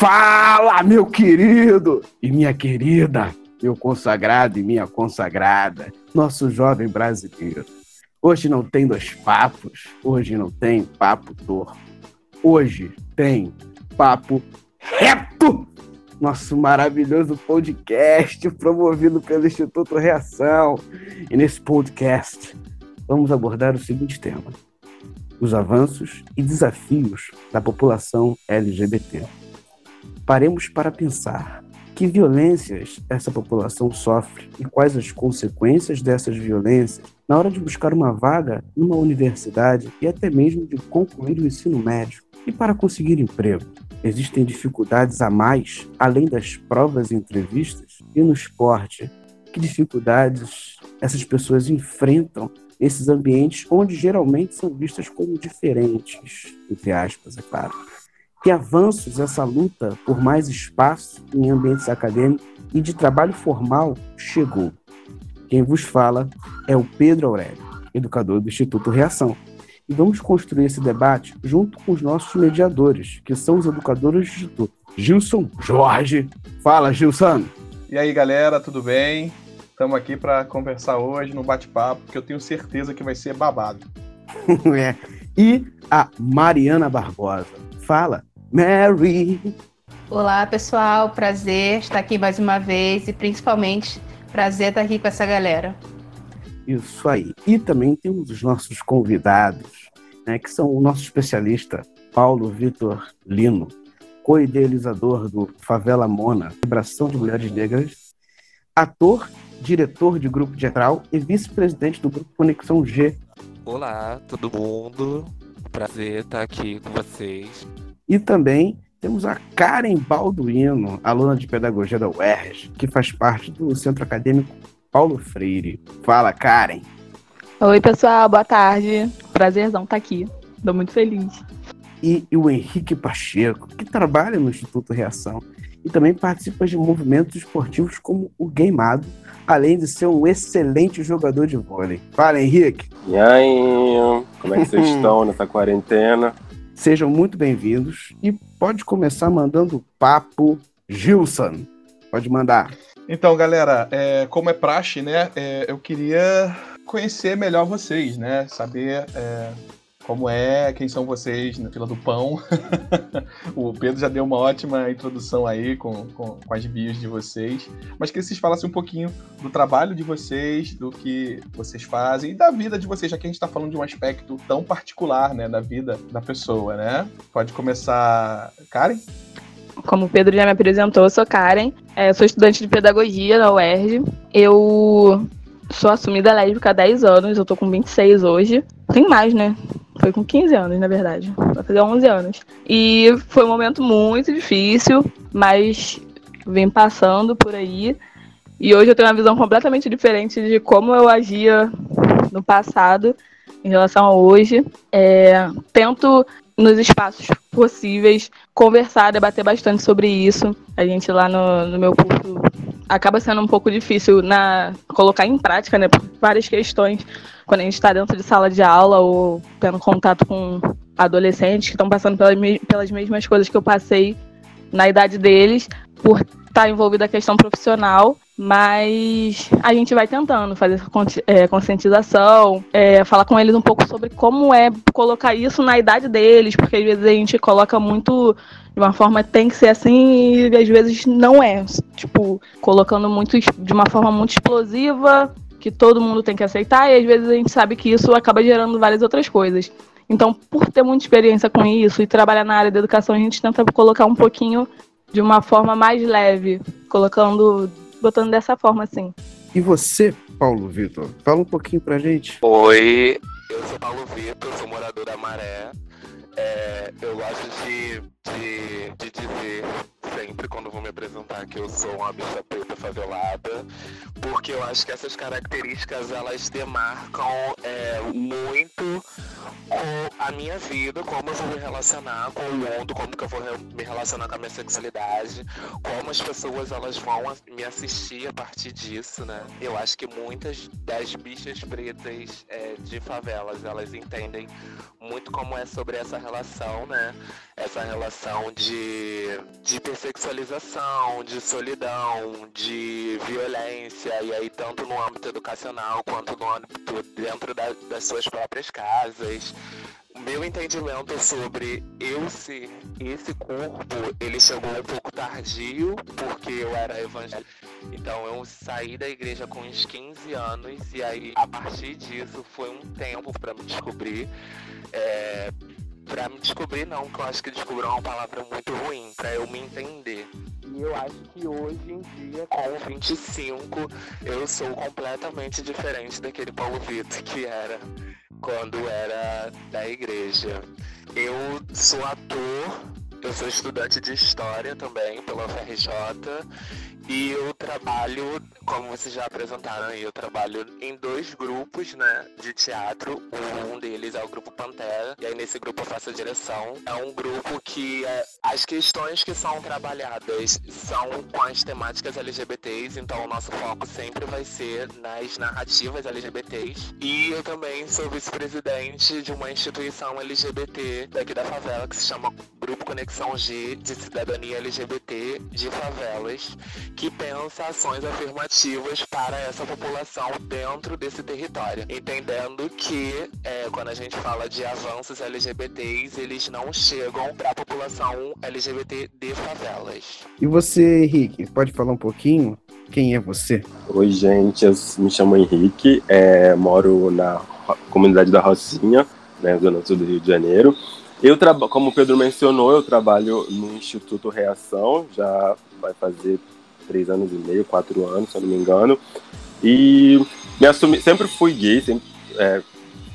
Fala, meu querido e minha querida, meu consagrado e minha consagrada, nosso jovem brasileiro. Hoje não tem dois papos, hoje não tem papo torto. Hoje tem papo reto. Nosso maravilhoso podcast promovido pelo Instituto Reação. E nesse podcast vamos abordar o seguinte tema: os avanços e desafios da população LGBT. Paremos para pensar que violências essa população sofre e quais as consequências dessas violências na hora de buscar uma vaga numa universidade e até mesmo de concluir o ensino médio. E para conseguir emprego, existem dificuldades a mais além das provas e entrevistas? E no esporte, que dificuldades essas pessoas enfrentam nesses ambientes onde geralmente são vistas como diferentes, entre aspas, é claro? Que avanços essa luta por mais espaço em ambientes acadêmicos e de trabalho formal chegou? Quem vos fala é o Pedro Aurélio, educador do Instituto Reação. E vamos construir esse debate junto com os nossos mediadores, que são os educadores do Instituto. Gilson Jorge. Fala, Gilson. E aí, galera, tudo bem? Estamos aqui para conversar hoje no bate-papo, que eu tenho certeza que vai ser babado. é. E a Mariana Barbosa. Fala, Mary. Olá, pessoal. Prazer estar aqui mais uma vez e principalmente prazer estar aqui com essa galera. Isso aí. E também temos os nossos convidados, né, que são o nosso especialista Paulo Vitor Lino, co-idealizador do Favela Mona, Vibração de Mulheres Negras, ator, diretor de grupo teatral e vice-presidente do grupo Conexão G. Olá, todo mundo. Prazer estar aqui com vocês. E também temos a Karen Balduino, aluna de pedagogia da UERJ, que faz parte do Centro Acadêmico Paulo Freire. Fala, Karen. Oi, pessoal, boa tarde. Prazerzão estar aqui. Estou muito feliz. E, e, o Henrique Pacheco, que trabalha no Instituto Reação e também participa de movimentos esportivos como o Gameado, além de ser um excelente jogador de vôlei. Fala, Henrique. E aí, como é que vocês estão nessa quarentena? Sejam muito bem-vindos e pode começar mandando papo Gilson. Pode mandar. Então, galera, é, como é praxe, né? É, eu queria conhecer melhor vocês, né? Saber é, como é, quem são vocês na fila do pão. o Pedro já deu uma ótima introdução aí com, com, com, as bios de vocês. Mas que vocês falassem um pouquinho do trabalho de vocês, do que vocês fazem e da vida de vocês, já que a gente está falando de um aspecto tão particular, né, da vida da pessoa, né? Pode começar, Karen? Como o Pedro já me apresentou, eu sou Karen, é, sou estudante de pedagogia na UERJ. Eu sou assumida lésbica há 10 anos, eu tô com 26 hoje. Tem mais, né? Foi com 15 anos, na verdade. Vai fazer 11 anos. E foi um momento muito difícil, mas vem passando por aí. E hoje eu tenho uma visão completamente diferente de como eu agia no passado em relação a hoje. É, tento, nos espaços possíveis, conversar, debater bastante sobre isso. A gente lá no, no meu curso acaba sendo um pouco difícil na colocar em prática, né, várias questões quando a gente está dentro de sala de aula ou tendo contato com adolescentes que estão passando pelas, pelas mesmas coisas que eu passei na idade deles, por estar tá envolvida a questão profissional, mas a gente vai tentando fazer é, conscientização, é, falar com eles um pouco sobre como é colocar isso na idade deles, porque às vezes a gente coloca muito de uma forma tem que ser assim e às vezes não é. Tipo, colocando muito de uma forma muito explosiva, que todo mundo tem que aceitar, e às vezes a gente sabe que isso acaba gerando várias outras coisas. Então, por ter muita experiência com isso e trabalhar na área da educação, a gente tenta colocar um pouquinho de uma forma mais leve, colocando, botando dessa forma assim. E você, Paulo Vitor, fala um pouquinho pra gente. Oi, eu sou Paulo Vitor, sou morador da Maré. É, eu gosto de, de, de dizer sempre quando vou me apresentar que eu sou uma bicha preta favelada, porque eu acho que essas características elas demarcam é, muito com a minha vida, como eu vou me relacionar com o mundo, como que eu vou me relacionar com a minha sexualidade, como as pessoas elas vão me assistir a partir disso, né? Eu acho que muitas das bichas pretas é, de favelas elas entendem muito como é sobre essa relação, né? Essa relação de, de hipersexualização, de solidão, de violência, e aí tanto no âmbito educacional quanto no âmbito dentro da, das suas próprias casas. O meu entendimento sobre eu ser esse corpo, ele chegou um pouco tardio, porque eu era evangélico. Então eu saí da igreja com uns 15 anos, e aí a partir disso foi um tempo para me descobrir. É, para me descobrir não, que eu acho que descobrir é uma palavra muito ruim, para eu me entender. E eu acho que hoje em dia, com 25, eu sou completamente diferente daquele Paulo Vitor que era quando era da igreja. Eu sou ator, eu sou estudante de história também pela UFRJ e eu trabalho, como vocês já apresentaram eu trabalho em dois grupos, né, de teatro. Um deles é o grupo Pantera, e aí nesse grupo eu faço a direção. É um grupo que é, as questões que são trabalhadas são com as temáticas LGBTs, então o nosso foco sempre vai ser nas narrativas LGBTs. E eu também sou vice-presidente de uma instituição LGBT daqui da favela que se chama Grupo Conexão G de Cidadania LGBT de Favelas que pensa ações afirmativas para essa população dentro desse território, entendendo que é, quando a gente fala de avanços LGBTs, eles não chegam para a população LGBT de favelas. E você, Henrique, pode falar um pouquinho? Quem é você? Oi, gente, eu me chamo Henrique, é, moro na comunidade da Rocinha, né, zona sul do Rio de Janeiro. Eu trabalho, como o Pedro mencionou, eu trabalho no Instituto Reação, já vai fazer três anos e meio, quatro anos, se eu não me engano. E me assumi, sempre fui gay, sempre, é,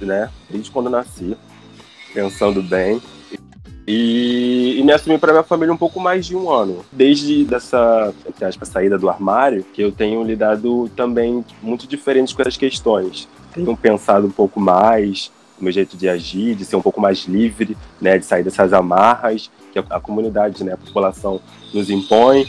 né, desde quando nasci, pensando bem. E, e, me assumi para minha família um pouco mais de um ano. Desde dessa, aspas, saída do armário, que eu tenho lidado também muito diferente com essas questões. Tenho pensado um pouco mais, o meu jeito de agir, de ser um pouco mais livre, né, de sair dessas amarras que a, comunidade, né, a população nos impõe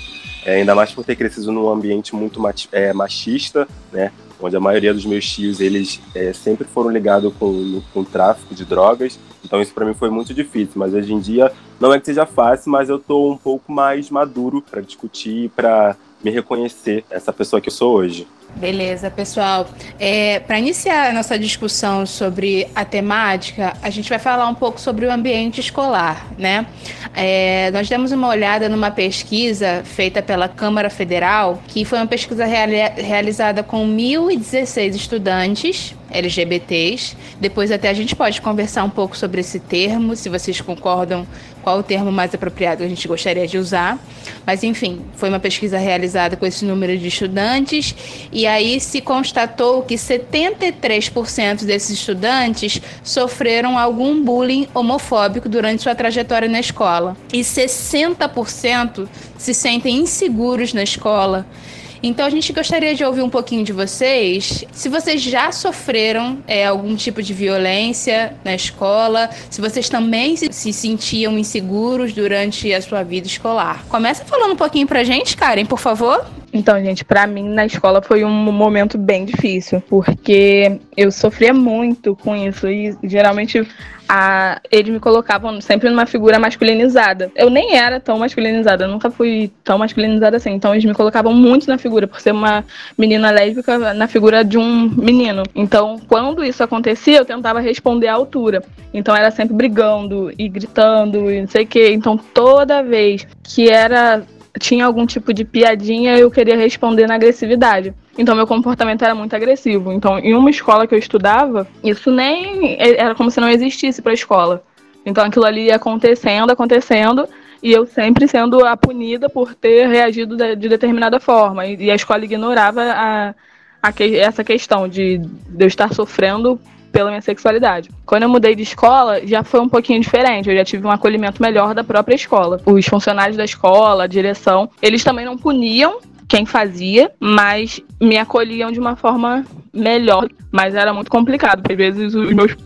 é, ainda mais por ter crescido num ambiente muito é, machista, né? Onde a maioria dos meus tios, eles é, sempre foram ligados com, com tráfico de drogas. Então isso para mim foi muito difícil. Mas hoje em dia, não é que seja fácil, mas eu tô um pouco mais maduro para discutir, para me reconhecer essa pessoa que eu sou hoje. Beleza, pessoal. É, Para iniciar a nossa discussão sobre a temática, a gente vai falar um pouco sobre o ambiente escolar, né? É, nós demos uma olhada numa pesquisa feita pela Câmara Federal, que foi uma pesquisa reali realizada com 1.016 estudantes LGBTs. Depois até a gente pode conversar um pouco sobre esse termo, se vocês concordam qual o termo mais apropriado que a gente gostaria de usar. Mas enfim, foi uma pesquisa realizada com esse número de estudantes e aí se constatou que 73% desses estudantes sofreram algum bullying homofóbico durante sua trajetória na escola e 60% se sentem inseguros na escola. Então a gente gostaria de ouvir um pouquinho de vocês, se vocês já sofreram é, algum tipo de violência na escola, se vocês também se, se sentiam inseguros durante a sua vida escolar. Começa falando um pouquinho pra gente, Karen, por favor. Então, gente, para mim na escola foi um momento bem difícil, porque eu sofria muito com isso e geralmente a, eles me colocavam sempre numa figura masculinizada. Eu nem era tão masculinizada, nunca fui tão masculinizada assim. Então eles me colocavam muito na figura, por ser uma menina lésbica, na figura de um menino. Então, quando isso acontecia, eu tentava responder à altura. Então era sempre brigando e gritando e não sei o quê. Então toda vez que era tinha algum tipo de piadinha, eu queria responder na agressividade. Então meu comportamento era muito agressivo. Então, em uma escola que eu estudava, isso nem era como se não existisse para a escola. Então aquilo ali ia acontecendo, acontecendo, e eu sempre sendo a punida por ter reagido de, de determinada forma. E, a escola ignorava a, a que, essa questão de, de eu estar sofrendo pela minha sexualidade. Quando eu mudei de escola, já foi um pouquinho diferente. Eu já tive um acolhimento melhor da própria escola. Os funcionários da escola, a direção, eles também não puniam quem fazia, mas me acolhiam de uma forma melhor. Mas era muito complicado, porque às vezes os meus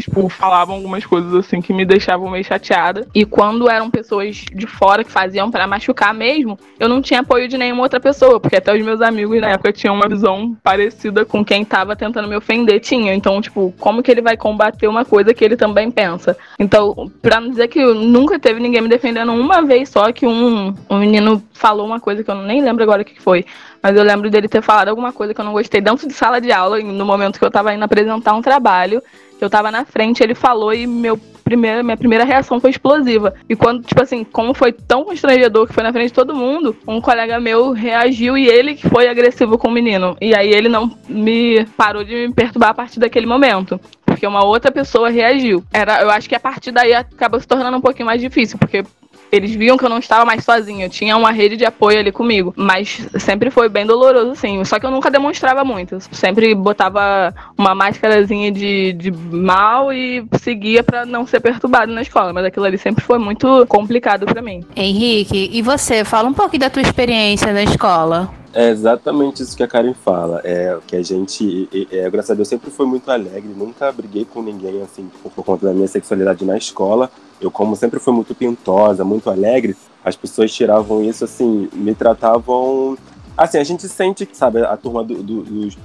tipo, falavam algumas coisas assim que me deixavam meio chateada. E quando eram pessoas de fora que faziam para machucar mesmo, eu não tinha apoio de nenhuma outra pessoa, porque até os meus amigos na época tinham uma visão parecida com quem tava tentando me ofender, tinha. Então, tipo, como que ele vai combater uma coisa que ele também pensa? Então, pra não dizer que nunca teve ninguém me defendendo uma vez só que um, um menino falou uma coisa que eu nem lembro agora o que foi. Mas eu lembro dele ter falado alguma coisa que eu não gostei dentro de sala de aula, no momento que eu tava indo apresentar um trabalho eu tava na frente, ele falou e meu primeira, minha primeira reação foi explosiva. E quando, tipo assim, como foi tão constrangedor que foi na frente de todo mundo, um colega meu reagiu e ele que foi agressivo com o menino. E aí ele não me parou de me perturbar a partir daquele momento porque uma outra pessoa reagiu. Era, eu acho que a partir daí acaba se tornando um pouquinho mais difícil, porque eles viam que eu não estava mais sozinha, eu tinha uma rede de apoio ali comigo, mas sempre foi bem doloroso, sim. Só que eu nunca demonstrava muito, eu sempre botava uma máscarazinha de, de mal e seguia para não ser perturbado na escola, mas aquilo ali sempre foi muito complicado para mim. Henrique, e você? Fala um pouquinho da tua experiência na escola. É exatamente isso que a Karen fala. É que a gente, é, graças a Deus, sempre foi muito alegre. Nunca briguei com ninguém assim por, por conta da minha sexualidade na escola. Eu, como sempre fui muito pintosa, muito alegre, as pessoas tiravam isso assim, me tratavam. Assim, a gente sente sabe, a turma do, do, dos,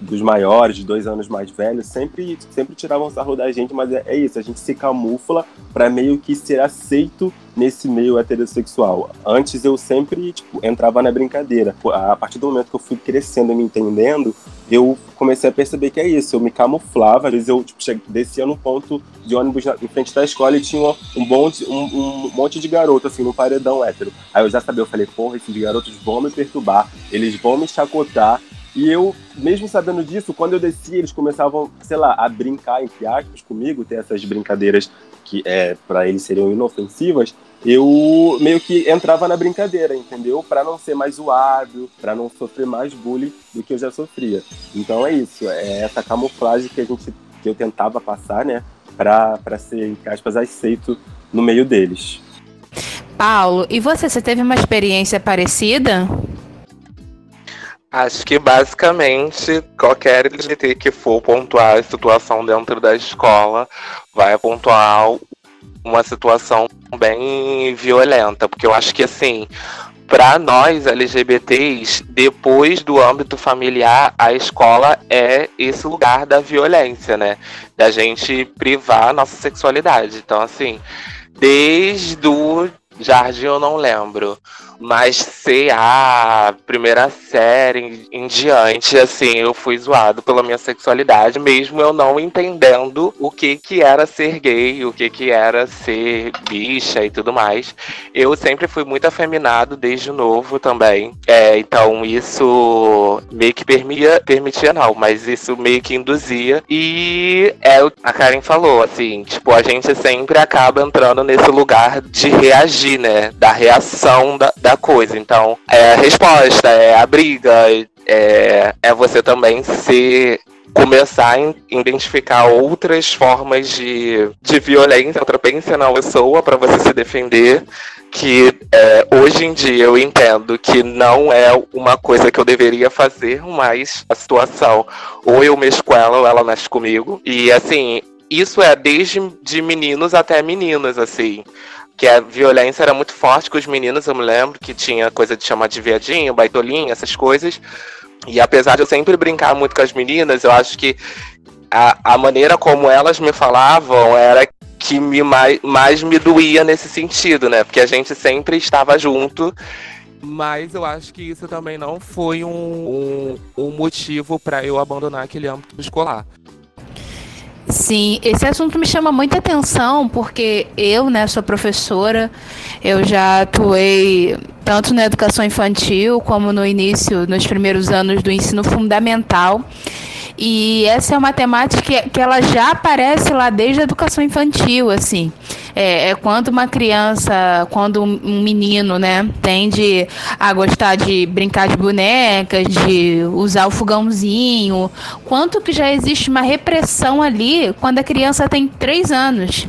dos maiores, de dois anos mais velhos, sempre, sempre tiravam sarro da gente, mas é, é isso, a gente se camufla para meio que ser aceito nesse meio heterossexual. Antes eu sempre, tipo, entrava na brincadeira. A partir do momento que eu fui crescendo e me entendendo, eu comecei a perceber que é isso. Eu me camuflava, às vezes eu tipo, descia no ponto de ônibus na, em frente da escola e tinha um, monte, um, um, monte de garoto, assim, no paredão hétero. Aí eu já sabia, eu falei, porra, esses garotos vão me perturbar, eles vão me chacotar. E eu, mesmo sabendo disso, quando eu descia, eles começavam, sei lá, a brincar, entre aspas, comigo, ter essas brincadeiras que é para eles seriam inofensivas eu meio que entrava na brincadeira, entendeu? Para não ser mais zoado, para não sofrer mais bullying do que eu já sofria. Então é isso, é essa camuflagem que a gente que eu tentava passar, né, para ser entre aspas aceito no meio deles. Paulo, e você, você teve uma experiência parecida? Acho que basicamente qualquer LGBT que for pontuar a situação dentro da escola vai pontuar uma situação bem violenta, porque eu acho que assim, para nós LGBTs, depois do âmbito familiar, a escola é esse lugar da violência, né? Da gente privar a nossa sexualidade. Então, assim, desde o jardim eu não lembro. Mas CA, primeira série em diante, assim, eu fui zoado pela minha sexualidade, mesmo eu não entendendo o que que era ser gay, o que que era ser bicha e tudo mais. Eu sempre fui muito afeminado desde novo também. É, então isso meio que permitia, permitia não, mas isso meio que induzia. E é o a Karen falou, assim, tipo, a gente sempre acaba entrando nesse lugar de reagir, né? Da reação da, da da coisa. Então, é a resposta, é a briga, é, é você também se começar a identificar outras formas de, de violência, outra na pessoa para você se defender. Que é, hoje em dia eu entendo que não é uma coisa que eu deveria fazer, mas a situação, ou eu mexo com ela ou ela mexe comigo. E assim, isso é desde de meninos até meninas, assim que a violência era muito forte com os meninos, eu me lembro que tinha coisa de chamar de viadinho, baitolinho, essas coisas. E apesar de eu sempre brincar muito com as meninas, eu acho que a, a maneira como elas me falavam era que me mais, mais me doía nesse sentido, né? Porque a gente sempre estava junto. Mas eu acho que isso também não foi um, um, um motivo para eu abandonar aquele âmbito escolar. Sim, esse assunto me chama muita atenção porque eu, né, sou professora, eu já atuei tanto na educação infantil como no início, nos primeiros anos do ensino fundamental. E essa é uma temática que, que ela já aparece lá desde a educação infantil, assim. É, é quando uma criança, quando um menino, né, tende a gostar de brincar de bonecas, de usar o fogãozinho, quanto que já existe uma repressão ali quando a criança tem três anos.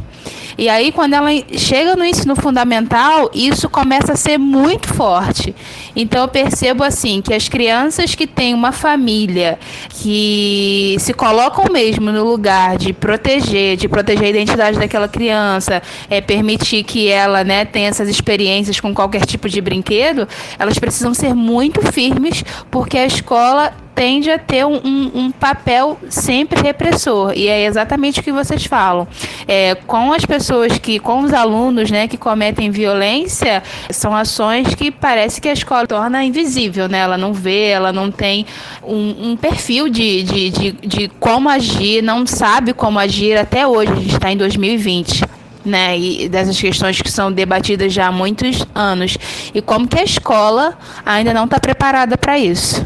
E aí, quando ela chega no ensino fundamental, isso começa a ser muito forte. Então, eu percebo assim que as crianças que têm uma família que se colocam mesmo no lugar de proteger, de proteger a identidade daquela criança, é permitir que ela, né, tenha essas experiências com qualquer tipo de brinquedo, elas precisam ser muito firmes, porque a escola tende a ter um, um, um, papel sempre repressor. E é exatamente o que vocês falam. É, com as pessoas que, com os alunos né, que cometem violência, são ações que parece que a escola torna invisível, né? Ela não vê, ela não tem um, um perfil de, de, de, de como agir, não sabe como agir até hoje. A gente está em 2020. Né, e dessas questões que são debatidas já há muitos anos. E como que a escola ainda não está preparada para isso.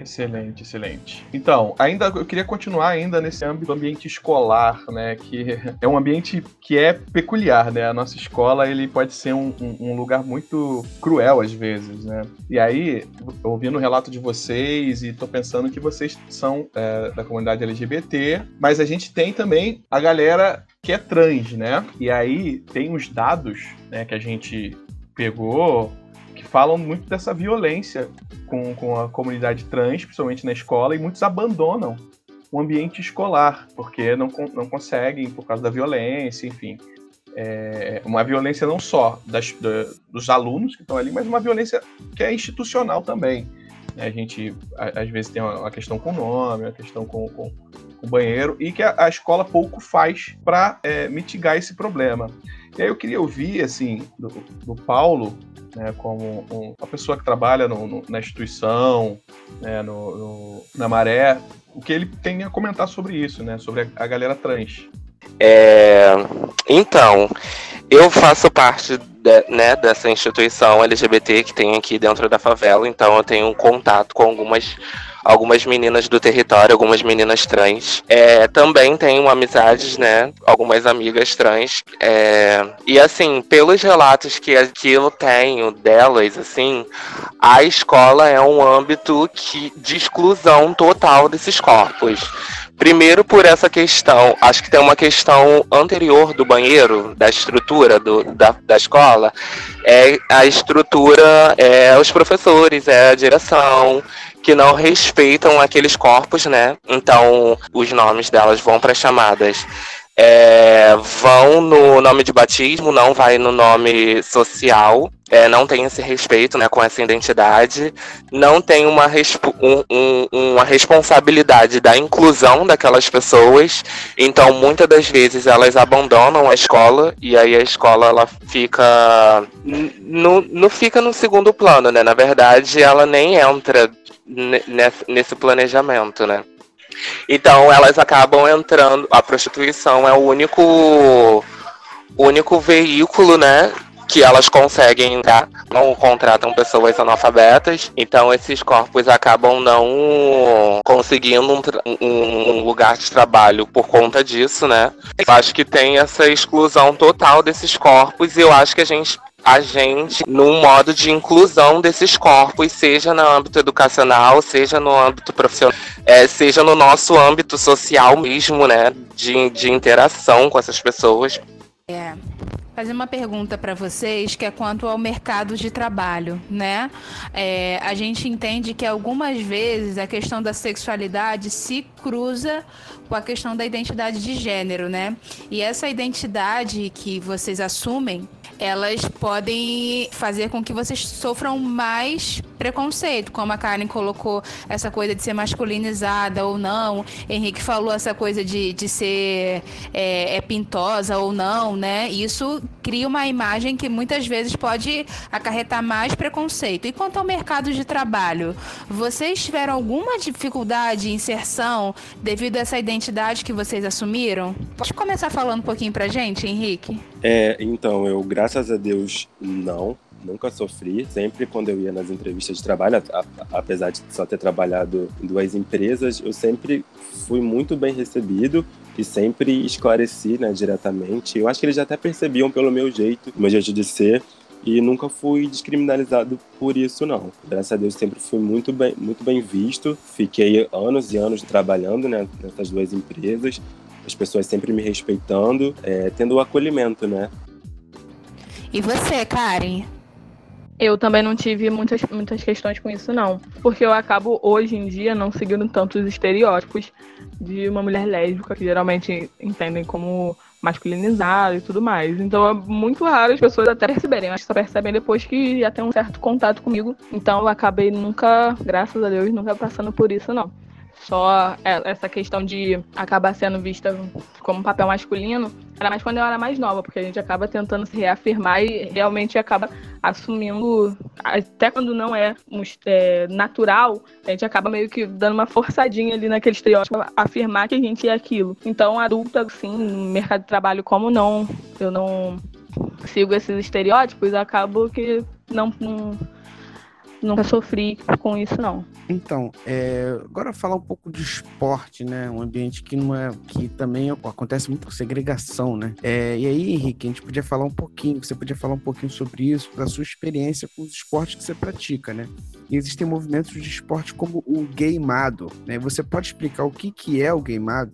Excelente, excelente. Então, ainda eu queria continuar ainda nesse âmbito ambiente escolar, né? Que é um ambiente que é peculiar, né? A nossa escola ele pode ser um, um, um lugar muito cruel às vezes, né? E aí, ouvindo o relato de vocês e tô pensando que vocês são é, da comunidade LGBT, mas a gente tem também a galera que é trans, né? E aí tem os dados, né? Que a gente pegou que falam muito dessa violência com, com a comunidade trans, principalmente na escola, e muitos abandonam o ambiente escolar, porque não, não conseguem por causa da violência, enfim. É uma violência não só das, da, dos alunos que estão ali, mas uma violência que é institucional também. A gente, às vezes, tem uma questão com o nome, uma questão com, com, com o banheiro, e que a, a escola pouco faz para é, mitigar esse problema. E aí eu queria ouvir, assim, do, do Paulo, né, como um, uma pessoa que trabalha no, no, na instituição, né, no, na Maré, o que ele tem a comentar sobre isso, né, sobre a, a galera trans. É, então, eu faço parte de, né, dessa instituição LGBT que tem aqui dentro da favela, então eu tenho um contato com algumas algumas meninas do território, algumas meninas trans. É, também tenho amizades, né? Algumas amigas trans. É, e assim, pelos relatos que, que eu tenho delas, assim, a escola é um âmbito que, de exclusão total desses corpos. Primeiro por essa questão, acho que tem uma questão anterior do banheiro, da estrutura do, da, da escola, é a estrutura, é os professores, é a direção, que não respeitam aqueles corpos, né? Então, os nomes delas vão para chamadas. É, vão no nome de batismo, não vai no nome social, é, não tem esse respeito né, com essa identidade, não tem uma, um, um, uma responsabilidade da inclusão daquelas pessoas, então muitas das vezes elas abandonam a escola e aí a escola ela fica no fica no segundo plano, né? Na verdade, ela nem entra nesse planejamento, né? Então elas acabam entrando, a prostituição é o único único veículo, né, que elas conseguem entrar, não contratam pessoas analfabetas, então esses corpos acabam não conseguindo um, um, um, lugar de trabalho por conta disso, né? Eu acho que tem essa exclusão total desses corpos e eu acho que a gente a gente num modo de inclusão desses corpos, seja no âmbito educacional, seja no âmbito profissional, é, seja no nosso âmbito social mesmo, né? De, de interação com essas pessoas. É. Fazer uma pergunta para vocês que é quanto ao mercado de trabalho, né? É, a gente entende que algumas vezes a questão da sexualidade se cruza com a questão da identidade de gênero, né? E essa identidade que vocês assumem elas podem fazer com que vocês sofram mais preconceito, como a Karen colocou essa coisa de ser masculinizada ou não, Henrique falou essa coisa de, de ser é, é pintosa ou não, né? Isso cria uma imagem que muitas vezes pode acarretar mais preconceito. E quanto ao mercado de trabalho, vocês tiveram alguma dificuldade de inserção devido a essa identidade que vocês assumiram? Pode começar falando um pouquinho pra gente, Henrique? É, então, eu, graças a Deus, não. Nunca sofri. Sempre quando eu ia nas entrevistas de trabalho, a, a, apesar de só ter trabalhado em duas empresas, eu sempre fui muito bem recebido e sempre esclareci, né, diretamente. Eu acho que eles até percebiam pelo meu jeito, meu jeito de ser, e nunca fui descriminalizado por isso não. Graças a Deus sempre fui muito bem, muito bem visto. Fiquei anos e anos trabalhando né, nessas duas empresas, as pessoas sempre me respeitando, é, tendo o acolhimento, né? E você, Karen? Eu também não tive muitas, muitas questões com isso, não. Porque eu acabo, hoje em dia, não seguindo tantos estereótipos de uma mulher lésbica, que geralmente entendem como masculinizado e tudo mais. Então é muito raro as pessoas até perceberem. Acho que só percebem depois que já tem um certo contato comigo. Então eu acabei nunca, graças a Deus, nunca passando por isso, não só é, essa questão de acabar sendo vista como papel masculino, era mais quando eu era mais nova, porque a gente acaba tentando se reafirmar e realmente acaba assumindo, até quando não é, é natural, a gente acaba meio que dando uma forçadinha ali naquele estereótipo, afirmar que a gente é aquilo. Então, adulta, sim, no mercado de trabalho, como não, eu não sigo esses estereótipos, acabo que não, não nunca sofri com isso, não. Então, é, agora falar um pouco de esporte, né? Um ambiente que não é. que também acontece muito segregação, né? É, e aí, Henrique, a gente podia falar um pouquinho, você podia falar um pouquinho sobre isso, da sua experiência com os esportes que você pratica, né? E existem movimentos de esporte como o gameado, né? Você pode explicar o que, que é o gameado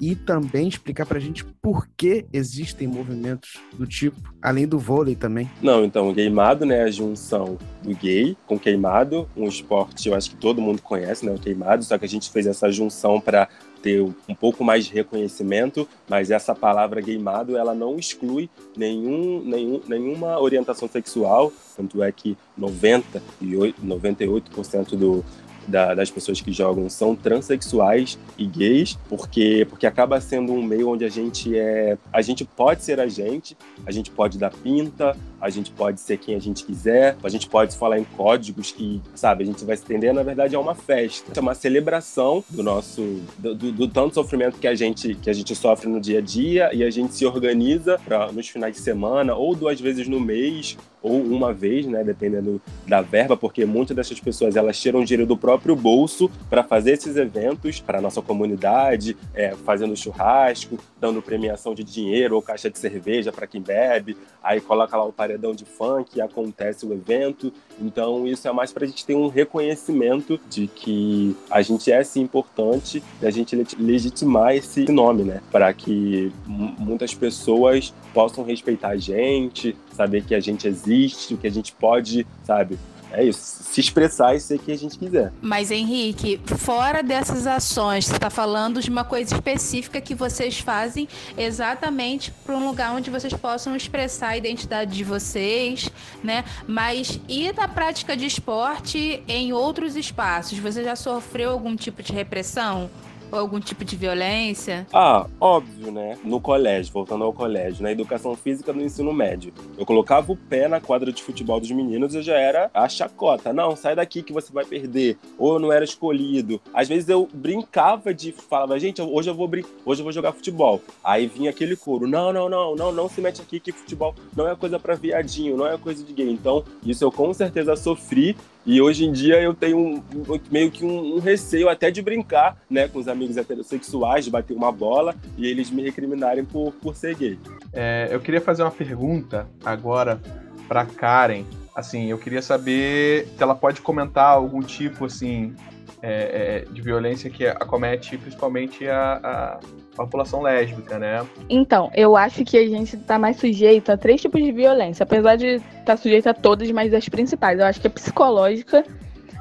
e também explicar pra gente por que existem movimentos do tipo, além do vôlei também. Não, então, o gameado, né, a junção do gay com queimado, um esporte eu acho que todo mundo conhece, né, o queimado, só que a gente fez essa junção para ter um pouco mais de reconhecimento, mas essa palavra gameado, ela não exclui nenhum, nenhum, nenhuma orientação sexual, tanto é que 98, 98% do, da, das pessoas que jogam são transexuais e gays, porque porque acaba sendo um meio onde a gente é, a gente pode ser a gente, a gente pode dar pinta, a gente pode ser quem a gente quiser, a gente pode falar em códigos que, sabe, a gente vai se entender, na verdade é uma festa, é uma celebração do nosso, do, do, do tanto sofrimento que a gente que a gente sofre no dia a dia e a gente se organiza para nos finais de semana ou duas vezes no mês ou uma vez, né, dependendo da verba, porque muitas dessas pessoas elas tiram dinheiro do próprio bolso para fazer esses eventos para nossa comunidade, é, fazendo churrasco, dando premiação de dinheiro ou caixa de cerveja para quem bebe, aí coloca lá o paredão de funk, acontece o evento. Então isso é mais para a gente ter um reconhecimento de que a gente é sim importante e a gente legitimar esse nome, né, para que muitas pessoas possam respeitar a gente, saber que a gente existe, que a gente pode, sabe, é isso, se expressar e ser quem a gente quiser. Mas, Henrique, fora dessas ações, você está falando de uma coisa específica que vocês fazem exatamente para um lugar onde vocês possam expressar a identidade de vocês, né? Mas e na prática de esporte em outros espaços? Você já sofreu algum tipo de repressão? Ou algum tipo de violência? Ah, óbvio, né? No colégio, voltando ao colégio, na educação física no ensino médio. Eu colocava o pé na quadra de futebol dos meninos e já era a chacota. Não, sai daqui que você vai perder. Ou eu não era escolhido. Às vezes eu brincava de falava, gente, hoje eu vou brin hoje eu vou jogar futebol. Aí vinha aquele coro: "Não, não, não, não, não se mete aqui que futebol não é coisa para viadinho, não é coisa de gay". Então, isso eu com certeza sofri e hoje em dia eu tenho um, meio que um, um, receio até de brincar, né, com os amigos heterossexuais, de bater uma bola e eles me recriminarem por, por ser gay. É, eu queria fazer uma pergunta agora para Karen. Assim, eu queria saber se ela pode comentar algum tipo, assim, é, é, de violência que acomete principalmente a, a população lésbica, né? Então, eu acho que a gente está mais sujeito a três tipos de violência, apesar de estar tá sujeito a todas, mas as principais. Eu acho que é psicológica,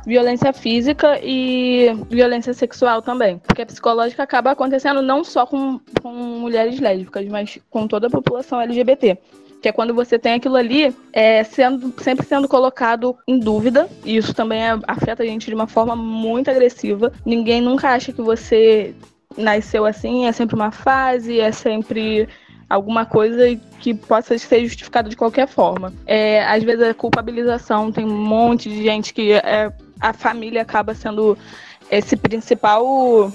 violência física e violência sexual também. Porque a psicológica acaba acontecendo não só com, com mulheres lésbicas, mas com toda a população LGBT que é quando você tem aquilo ali é, sendo, sempre sendo colocado em dúvida, e isso também é, afeta a gente de uma forma muito agressiva. Ninguém nunca acha que você nasceu assim, é sempre uma fase, é sempre alguma coisa que possa ser justificada de qualquer forma. É, às vezes a culpabilização, tem um monte de gente que é, a família acaba sendo esse principal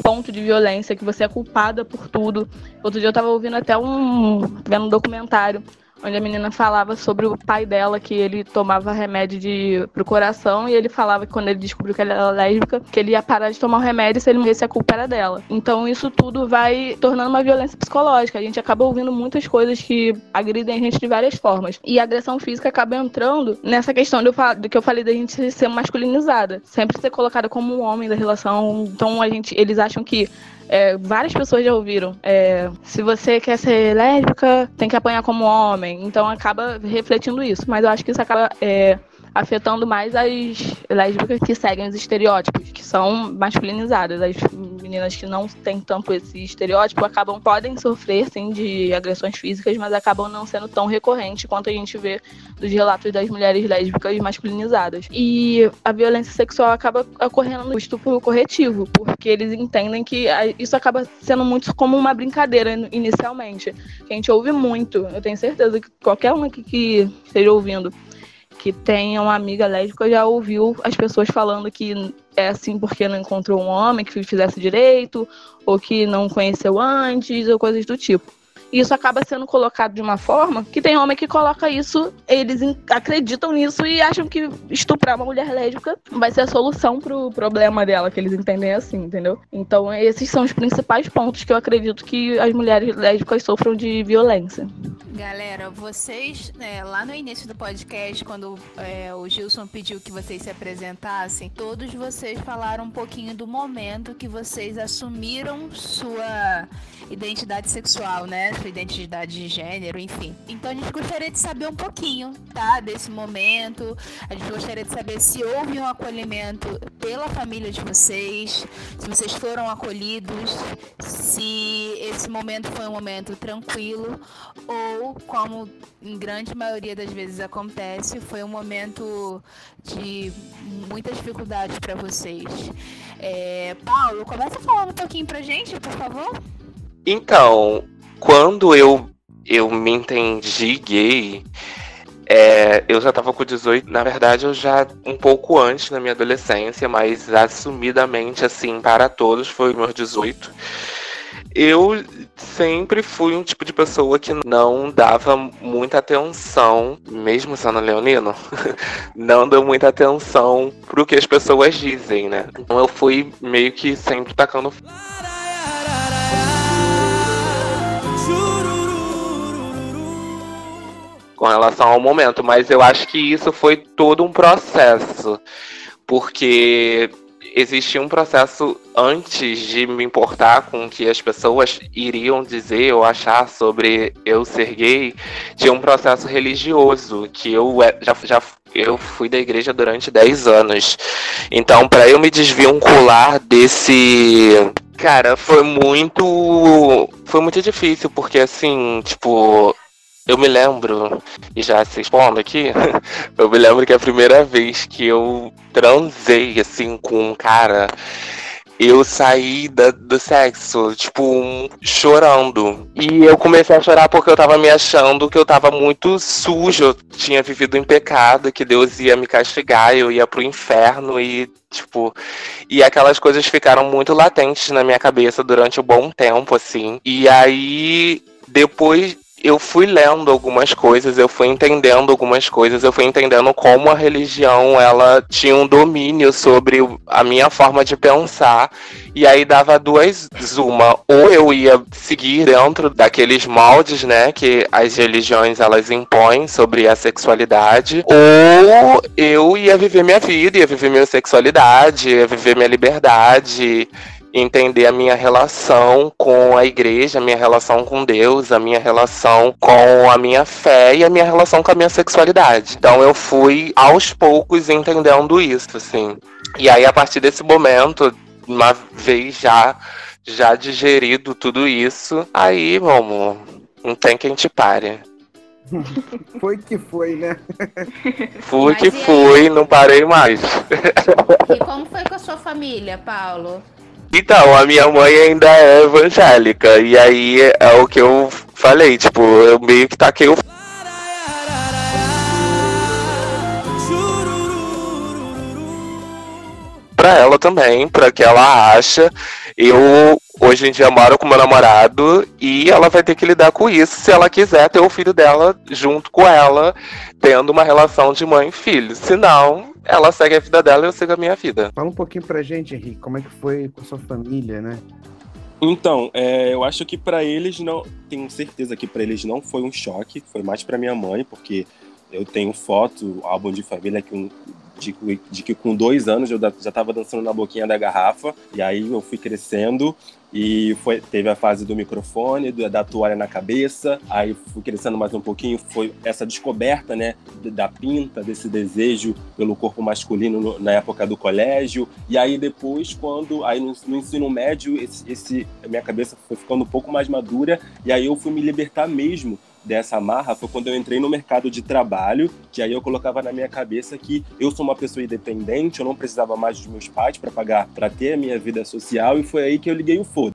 ponto de violência, que você é culpada por tudo. Outro dia eu estava ouvindo até um, vendo um documentário onde a menina falava sobre o pai dela, que ele tomava remédio de, pro coração, e ele falava que quando ele descobriu que ela era lésbica, que ele ia parar de tomar o remédio se ele morresse a culpa era dela. Então isso tudo vai tornando uma violência psicológica. A gente acaba ouvindo muitas coisas que agridem a gente de várias formas. E a agressão física acaba entrando nessa questão do, do que eu falei da gente ser masculinizada. Sempre ser colocada como um homem da relação. Então a gente, eles acham que é, várias pessoas já ouviram. É, se você quer ser lésbica, tem que apanhar como homem. Então acaba refletindo isso. Mas eu acho que isso acaba é, afetando mais as lésbicas que seguem os estereótipos, que são masculinizadas. As meninas que não têm tanto esse estereótipo acabam podem sofrer sim de agressões físicas, mas acabam não sendo tão recorrente quanto a gente vê dos relatos das mulheres lésbicas masculinizadas. E a violência sexual acaba ocorrendo no estupro corretivo, porque eles entendem que isso acaba sendo muito como uma brincadeira inicialmente. Que a gente ouve muito. Eu tenho certeza que qualquer um aqui que esteja ouvindo que tem uma amiga lésbica já ouviu as pessoas falando que é assim porque não encontrou um homem que fizesse direito, ou que não conheceu antes, ou coisas do tipo. Isso acaba sendo colocado de uma forma que tem homem que coloca isso, eles acreditam nisso e acham que estuprar uma mulher lésbica vai ser a solução pro problema dela, que eles entendem assim, entendeu? Então, esses são os principais pontos que eu acredito que as mulheres lésbicas sofram de violência. Galera, vocês, né, lá no início do podcast, quando é, o Gilson pediu que vocês se apresentassem, todos vocês falaram um pouquinho do momento que vocês assumiram sua identidade sexual, né? Sua identidade de gênero, enfim. Então a gente gostaria de saber um pouquinho, tá? Desse momento. A gente gostaria de saber se houve um acolhimento pela família de vocês, se vocês foram acolhidos, se esse momento foi um momento tranquilo ou, como em grande maioria das vezes acontece, foi um momento de muita dificuldade para vocês. É, Paulo, começa falando um pouquinho pra gente, por favor. Então, quando eu, eu me entendi gay, é, eu já tava com 18, na verdade eu já um pouco antes na minha adolescência, mas assumidamente assim para todos foi meus 18. Eu sempre fui um tipo de pessoa que não dava muita atenção, mesmo sendo leonino, não deu muita atenção pro que as pessoas dizem, né? Então eu fui meio que sempre tacando com relação ao momento, mas eu acho que isso foi todo um processo, porque existia um processo antes de me importar com o que as pessoas iriam dizer ou achar sobre eu ser gay, tinha um processo religioso que eu é, já, já eu fui da igreja durante 10 anos. Então, para eu me desvincular desse cara, foi muito foi muito difícil porque assim, tipo, eu me lembro, e já se expondo aqui, eu me lembro que a primeira vez que eu transei, assim, com um cara, eu saí da, do sexo, tipo, chorando. E eu comecei a chorar porque eu tava me achando que eu tava muito sujo, eu tinha vivido em pecado, que Deus ia me castigar, eu ia pro inferno e, tipo. E aquelas coisas ficaram muito latentes na minha cabeça durante um bom tempo, assim. E aí, depois eu fui lendo algumas coisas, eu fui entendendo algumas coisas, eu fui entendendo como a religião ela tinha um domínio sobre a minha forma de pensar. E aí dava duas uma, ou eu ia seguir dentro daqueles moldes, né, que as religiões elas impõem sobre a sexualidade, ou eu ia viver minha vida, ia viver minha sexualidade, ia viver minha liberdade, entender a minha relação com a igreja, a minha relação com Deus, a minha relação com a minha fé e a minha relação com a minha sexualidade. Então eu fui aos poucos entendendo isso, assim. E aí a partir desse momento, uma vez já já digerido tudo isso, aí, meu amor, não tem quem te pare. Foi que foi, né? Fui que fui, não parei mais. E como foi com a sua família, Paulo? Então, a minha mãe ainda é evangélica. E aí é o que eu falei, tipo, eu meio que taquei o. Pra ela também, pra que ela acha. Eu, hoje em dia moro com meu namorado e ela vai ter que lidar com isso se ela quiser ter o filho dela junto com ela, tendo uma relação de mãe e filho. Se não, ela segue a vida dela e eu sigo a minha vida. Fala um pouquinho pra gente, Henrique, como é que foi com a sua família, né? Então, é, eu acho que pra eles não. Tenho certeza que pra eles não foi um choque, foi mais pra minha mãe, porque eu tenho foto, álbum de família que um, de, de que com dois anos eu já estava dançando na boquinha da garrafa, e aí eu fui crescendo e foi, teve a fase do microfone, da toalha na cabeça, aí fui crescendo mais um pouquinho, foi essa descoberta, né, da pinta, desse desejo pelo corpo masculino no- na época do colégio, e aí depois, quando, aí no, no ensino médio, esse, esse, minha cabeça foi ficando um pouco mais madura, e aí eu fui me libertar mesmo dessa amarra foi quando eu entrei no mercado de trabalho, que aí eu colocava na minha cabeça que eu sou uma pessoa independente, eu não precisava mais dos meus pais para pagar, para ter a minha vida social, e foi aí que eu liguei o foda.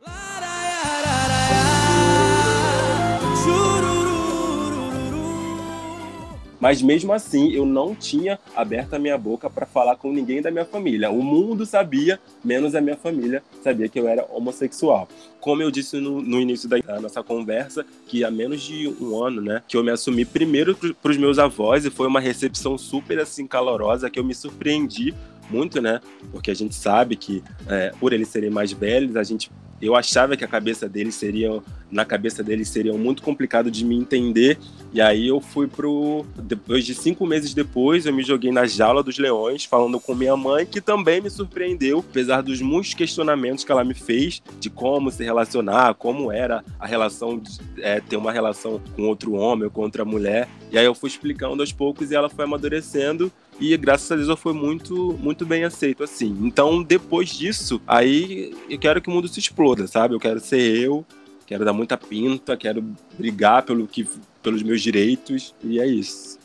Mas mesmo assim, eu não tinha aberto a minha boca para falar com ninguém da minha família. O mundo sabia, menos a minha família sabia que eu era homossexual. Como eu disse no, no início da nossa conversa, que há menos de um ano, né, que eu me assumi primeiro para os meus avós e foi uma recepção super assim calorosa que eu me surpreendi muito, né? Porque a gente sabe que é, por eles serem mais velhos, a gente eu achava que a cabeça deles seria na cabeça deles seria muito complicado de me entender e aí eu fui pro depois de cinco meses depois eu me joguei na jaula dos leões falando com minha mãe que também me surpreendeu apesar dos muitos questionamentos que ela me fez de como se relacionar como era a relação é, ter uma relação com outro homem ou com outra mulher e aí eu fui explicando aos poucos e ela foi amadurecendo e graças a Deus eu fui muito, muito bem aceito, assim. Então, depois disso, aí eu quero que o mundo se exploda, sabe? Eu quero ser eu, quero dar muita pinta, quero brigar pelo que, pelos meus direitos, e é isso.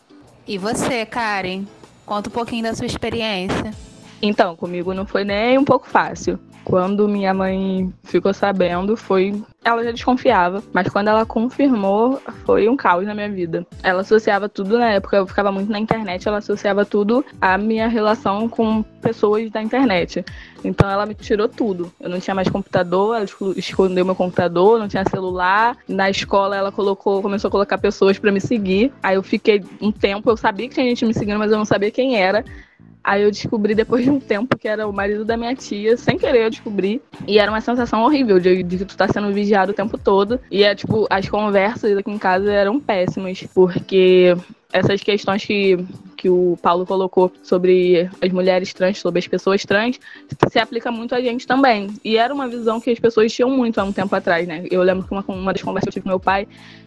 E você, Karen? Conta um pouquinho da sua experiência. Então, comigo não foi nem um pouco fácil. Quando minha mãe ficou sabendo, foi. Ela já desconfiava, mas quando ela confirmou, foi um caos na minha vida. Ela associava tudo na época, eu ficava muito na internet, ela associava tudo à minha relação com pessoas da internet. Então ela me tirou tudo. Eu não tinha mais computador, ela esco- escondeu meu computador, não tinha celular. Na escola ela colocou, começou a colocar pessoas pra me seguir. Aí eu fiquei um tempo, eu sabia que tinha gente me seguindo, mas eu não sabia quem era. Aí eu descobri depois de um tempo que era o marido da minha tia, sem querer eu descobri. E era uma sensação horrível de, de que tu tá sendo vigiado o tempo todo. E é tipo, as conversas aqui em casa eram péssimas, porque essas questões que, que o Paulo colocou sobre as mulheres trans, sobre as pessoas trans, se aplica muito a gente também. E era uma visão que as pessoas tinham muito há um tempo atrás, né? Eu lembro que uma, uma das conversas que eu tive com meu pai,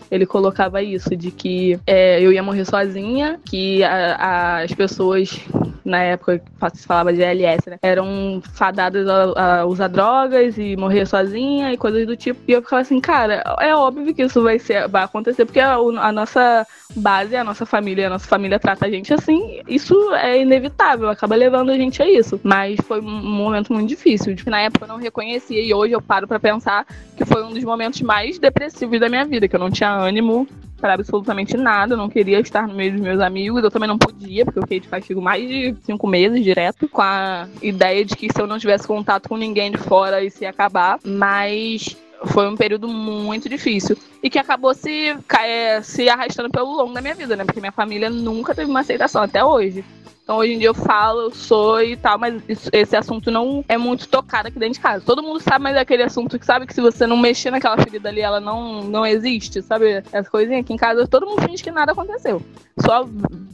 ele colocava isso, de que é, eu ia morrer sozinha, que a- a- as pessoas na época se falava de LS, né? Eram fadadas a, a usar drogas e morrer sozinha e coisas do tipo. E eu ficava assim, cara, é óbvio que isso vai, ser, vai acontecer, porque a, a nossa base, a nossa família, a nossa família trata a gente assim, isso é inevitável, acaba levando a gente a isso. Mas foi um momento muito difícil. Na época eu não reconhecia e hoje eu paro pra pensar que foi um dos momentos mais depressivos da minha vida, que eu não tinha ânimo para absolutamente nada, eu não queria estar no meio dos meus amigos, eu também não podia, porque eu fiquei de castigo mais de cinco meses direto, com a ideia de que se eu não tivesse contato com ninguém de fora, isso ia acabar, mas foi um período muito difícil e que acabou se, é, se arrastando pelo longo da minha vida, né? Porque minha família nunca teve uma aceitação até hoje. Então hoje em dia eu falo, eu sou e tal, mas isso- esse assunto não é muito tocado aqui dentro de casa. Todo mundo sabe, mas é aquele assunto que sabe que se você não mexer naquela ferida ali, ela não, não existe, sabe? As coisinhas aqui em casa, todo mundo finge que nada aconteceu. Só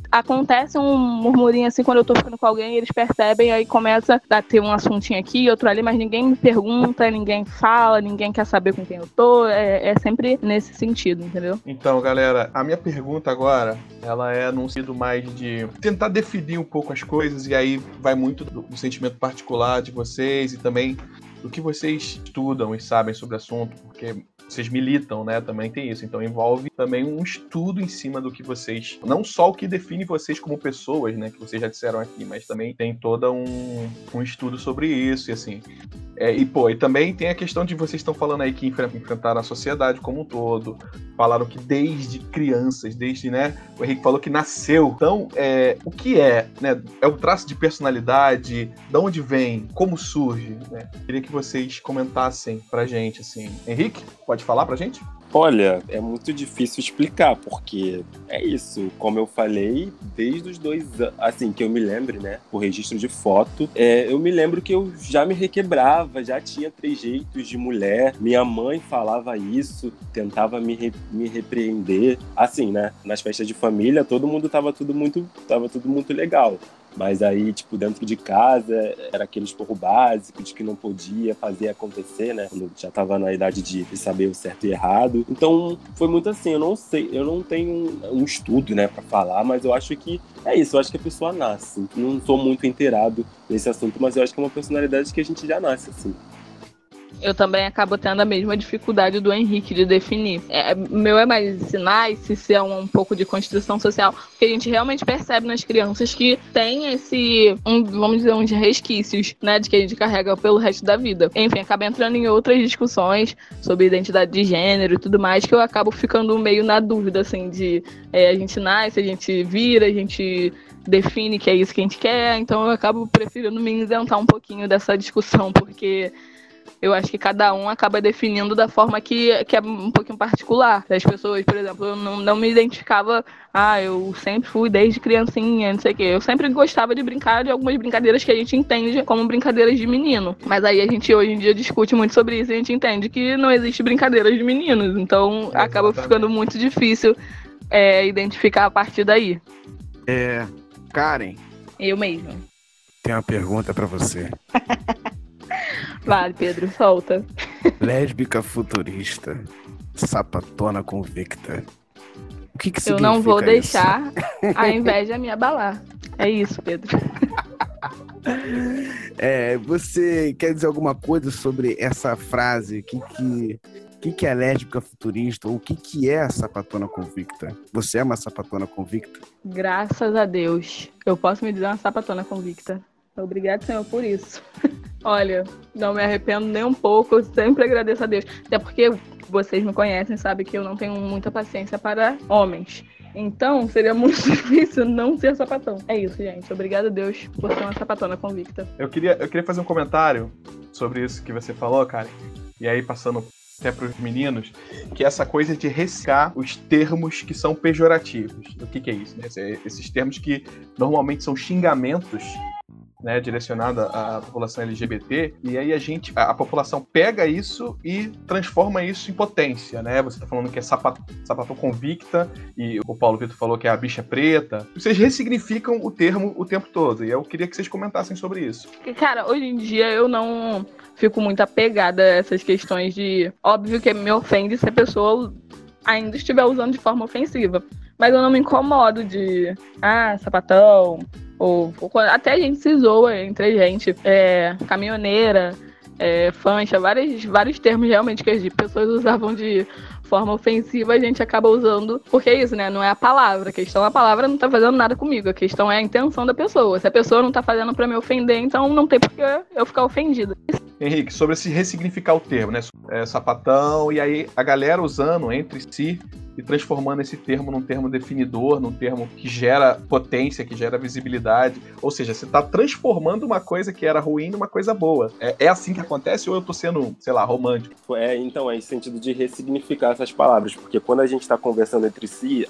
acontece um murmurinho assim quando eu tô ficando com alguém, eles percebem, aí começa a ter um assuntinho aqui, outro ali, mas ninguém me pergunta, ninguém fala, ninguém quer saber com quem eu tô. É, é sempre nesse sentido, entendeu? Então, galera, a minha pergunta agora, ela é num sentido mais de tentar definir um pouco as coisas, e aí vai muito do, do sentimento particular de vocês e também do que vocês estudam e sabem sobre o assunto, porque vocês militam, né? Também tem isso. Então envolve também um estudo em cima do que vocês. Não só o que define vocês como pessoas, né? Que vocês já disseram aqui, mas também tem todo um, um estudo sobre isso. E assim. É, e, pô, e também tem a questão de vocês estão falando aí que enfre- enfrentaram a sociedade como um todo. Falaram que desde crianças, desde, né? O Henrique falou que nasceu. Então, é, o que é, né? É o traço de personalidade? De onde vem? Como surge? Né? Queria que vocês comentassem pra gente, assim. Henrique, pode falar pra gente? Olha, é muito difícil explicar, porque é isso, como eu falei, desde os dois anos, assim, que eu me lembre, né, o registro de foto, é, eu me lembro que eu já me requebrava, já tinha trejeitos de mulher, minha mãe falava isso, tentava me, re- me repreender, assim, né, nas festas de família, todo mundo tava tudo muito, tava tudo muito legal. Mas aí, tipo, dentro de casa, era aquele esporro básico de que não podia fazer acontecer, né? Quando já tava na idade de saber o certo e errado. Então, foi muito assim, eu não sei, eu não tenho um, estudo, né, pra falar, mas eu acho que é isso, eu acho que a pessoa nasce. Não sou muito inteirado nesse assunto, mas eu acho que é uma personalidade que a gente já nasce, assim. Eu também acabo tendo a mesma dificuldade do Henrique de definir. É, meu é mais sinais, se é um, um pouco de construção social, porque a gente realmente percebe nas crianças que tem esse, um, vamos dizer, uns resquícios, né, de que a gente carrega pelo resto da vida. Enfim, acaba entrando em outras discussões sobre identidade de gênero e tudo mais, que eu acabo ficando meio na dúvida, assim, de é, a gente nasce, a gente vira, a gente define que é isso que a gente quer, então eu acabo preferindo me isentar um pouquinho dessa discussão, porque eu acho que cada um acaba definindo da forma que, que é um pouquinho particular. As pessoas, por exemplo, eu não, não me identificava, ah, eu sempre fui desde criancinha, não sei o quê. Eu sempre gostava de brincar de algumas brincadeiras que a gente entende como brincadeiras de menino. Mas aí a gente hoje em dia discute muito sobre isso e a gente entende que não existe brincadeiras de meninos. Então acaba Exatamente. ficando muito difícil é, identificar a partir daí. É, Karen, Eu mesmo. tem uma pergunta pra você. Vale, Pedro, solta. Lésbica futurista, sapatona convicta. O que que Eu significa não vou isso? deixar a inveja me abalar. É isso, Pedro. É, você quer dizer alguma coisa sobre essa frase? O que que, que que é lésbica futurista? Ou o que que é a sapatona convicta? Você é uma sapatona convicta? Graças a Deus. Eu posso me dizer uma sapatona convicta. Obrigado, Senhor, por isso. Olha, não me arrependo nem um pouco. Eu sempre agradeço a Deus. Até porque vocês me conhecem, sabem que eu não tenho muita paciência para homens. Então, seria muito difícil não ser sapatão. É isso, gente. Obrigado a Deus por ser uma sapatona convicta. Eu queria, eu queria fazer um comentário sobre isso que você falou, Karen. E aí, passando até para os meninos, que é essa coisa de riscar os termos que são pejorativos. O que, que é isso? né? Esse- Esses termos que normalmente são xingamentos né, direcionada à população LGBT, e aí a gente, a, a população pega isso e transforma isso em potência, né? Você tá falando que é sapato, sapatão convicta, e o Paulo Vitor falou que é a bicha preta. Vocês ressignificam o termo o tempo todo, e eu queria que vocês comentassem sobre isso. Cara, hoje em dia eu não fico muito apegada a essas questões de. Óbvio que me ofende se a pessoa ainda estiver usando de forma ofensiva. Mas eu não me incomodo de. Ah, sapatão. Ou, ou até a gente se zoa entre a gente. É, caminhoneira, é, fancha, vários, vários termos realmente que as pessoas usavam de forma ofensiva, a gente acaba usando. Porque é isso, né? Não é a palavra. A questão, a palavra não tá fazendo nada comigo. A questão é a intenção da pessoa. Se a pessoa não tá fazendo pra me ofender, então não tem por que eu ficar ofendida. Henrique, sobre esse ressignificar o termo, né? É, sapatão, e aí a galera usando entre si e transformando esse termo num termo definidor, num termo que gera potência, que gera visibilidade. Ou seja, você está transformando uma coisa que era ruim numa coisa boa. É, é assim que acontece ou eu tô sendo, sei lá, romântico? É, então, é esse sentido de ressignificar essas palavras, porque quando a gente está conversando entre si,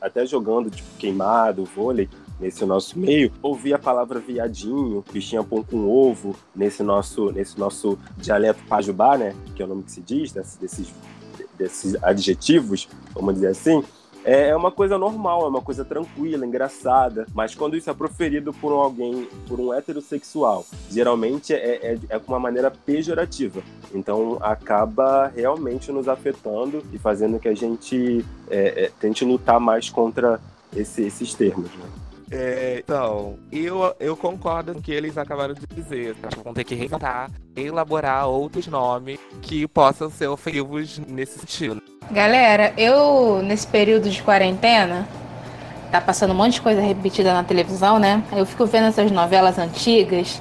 até jogando, tipo, queimado, vôlei, nesse nosso meio, ouvir a palavra viadinho, bichinha pão com ovo, nesse nosso, nesse nosso dialeto pajubá, né, que é o nome que se diz, desses, desses, adjetivos, vamos dizer assim, é é uma coisa normal, é uma coisa tranquila, engraçada, mas quando isso é proferido por alguém, por um heterossexual, geralmente é, é, é uma maneira pejorativa. Então acaba realmente nos afetando e fazendo que a gente é, é, tente lutar mais contra esse- esses termos. Né? É, então, eu, eu concordo com o que eles acabaram de dizer. Acho que vão ter que reinventar, elaborar outros nomes que possam ser ofensivos nesse sentido. Galera, eu nesse período de quarentena, tá passando um monte de coisa repetida na televisão, né? Eu fico vendo essas novelas antigas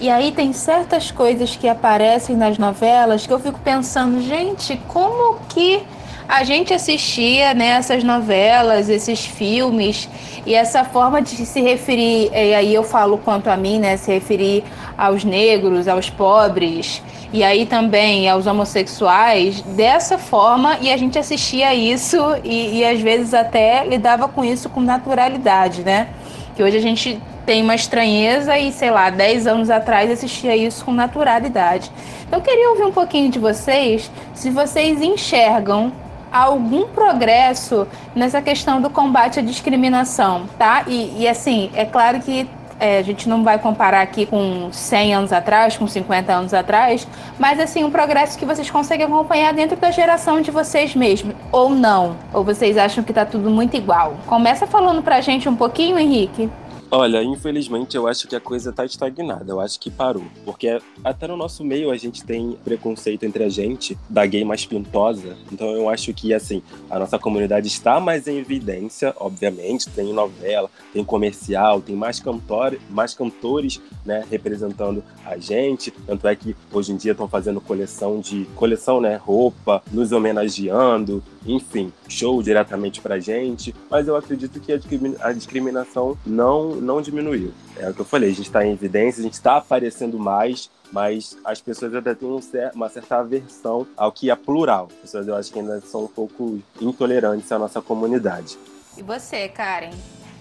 E aí tem certas coisas que aparecem nas novelas que eu fico pensando, gente, como que a gente assistia né, novelas, esses filmes, e essa forma de se referir, e aí eu falo quanto a mim, né, se referir aos negros, aos pobres, e aí também aos homossexuais, dessa forma, e a gente assistia isso e, e às vezes até lidava com isso com naturalidade, né? Que hoje a gente tem uma estranheza e, sei lá, 10 anos atrás assistia isso com naturalidade. Então eu queria ouvir um pouquinho de vocês, se vocês enxergam algum progresso nessa questão do combate à discriminação, tá? E, e assim, é claro que é, a gente não vai comparar aqui com 100 anos atrás, com 50 anos atrás, mas assim, um progresso que vocês conseguem acompanhar dentro da geração de vocês mesmos, ou não? Ou vocês acham que tá tudo muito igual? Começa falando pra gente um pouquinho, Henrique. Olha, infelizmente eu acho que a coisa tá estagnada, eu acho que parou. Porque até no nosso meio a gente tem preconceito entre a gente, da gay mais pintosa. Então eu acho que, assim, a nossa comunidade está mais em evidência, obviamente. Tem novela, tem comercial, tem mais, cantor, mais cantores, né, representando a gente. Tanto é que hoje em dia estão fazendo coleção de. coleção, né? Roupa, nos homenageando, enfim, show diretamente pra gente. Mas eu acredito que a discriminação não não diminuiu. É o que eu falei, a gente está em evidência, a gente está aparecendo mais, mas as pessoas ainda têm uma certa aversão ao que é plural. As pessoas eu acho que ainda são um pouco intolerantes à nossa comunidade. E você, Karen?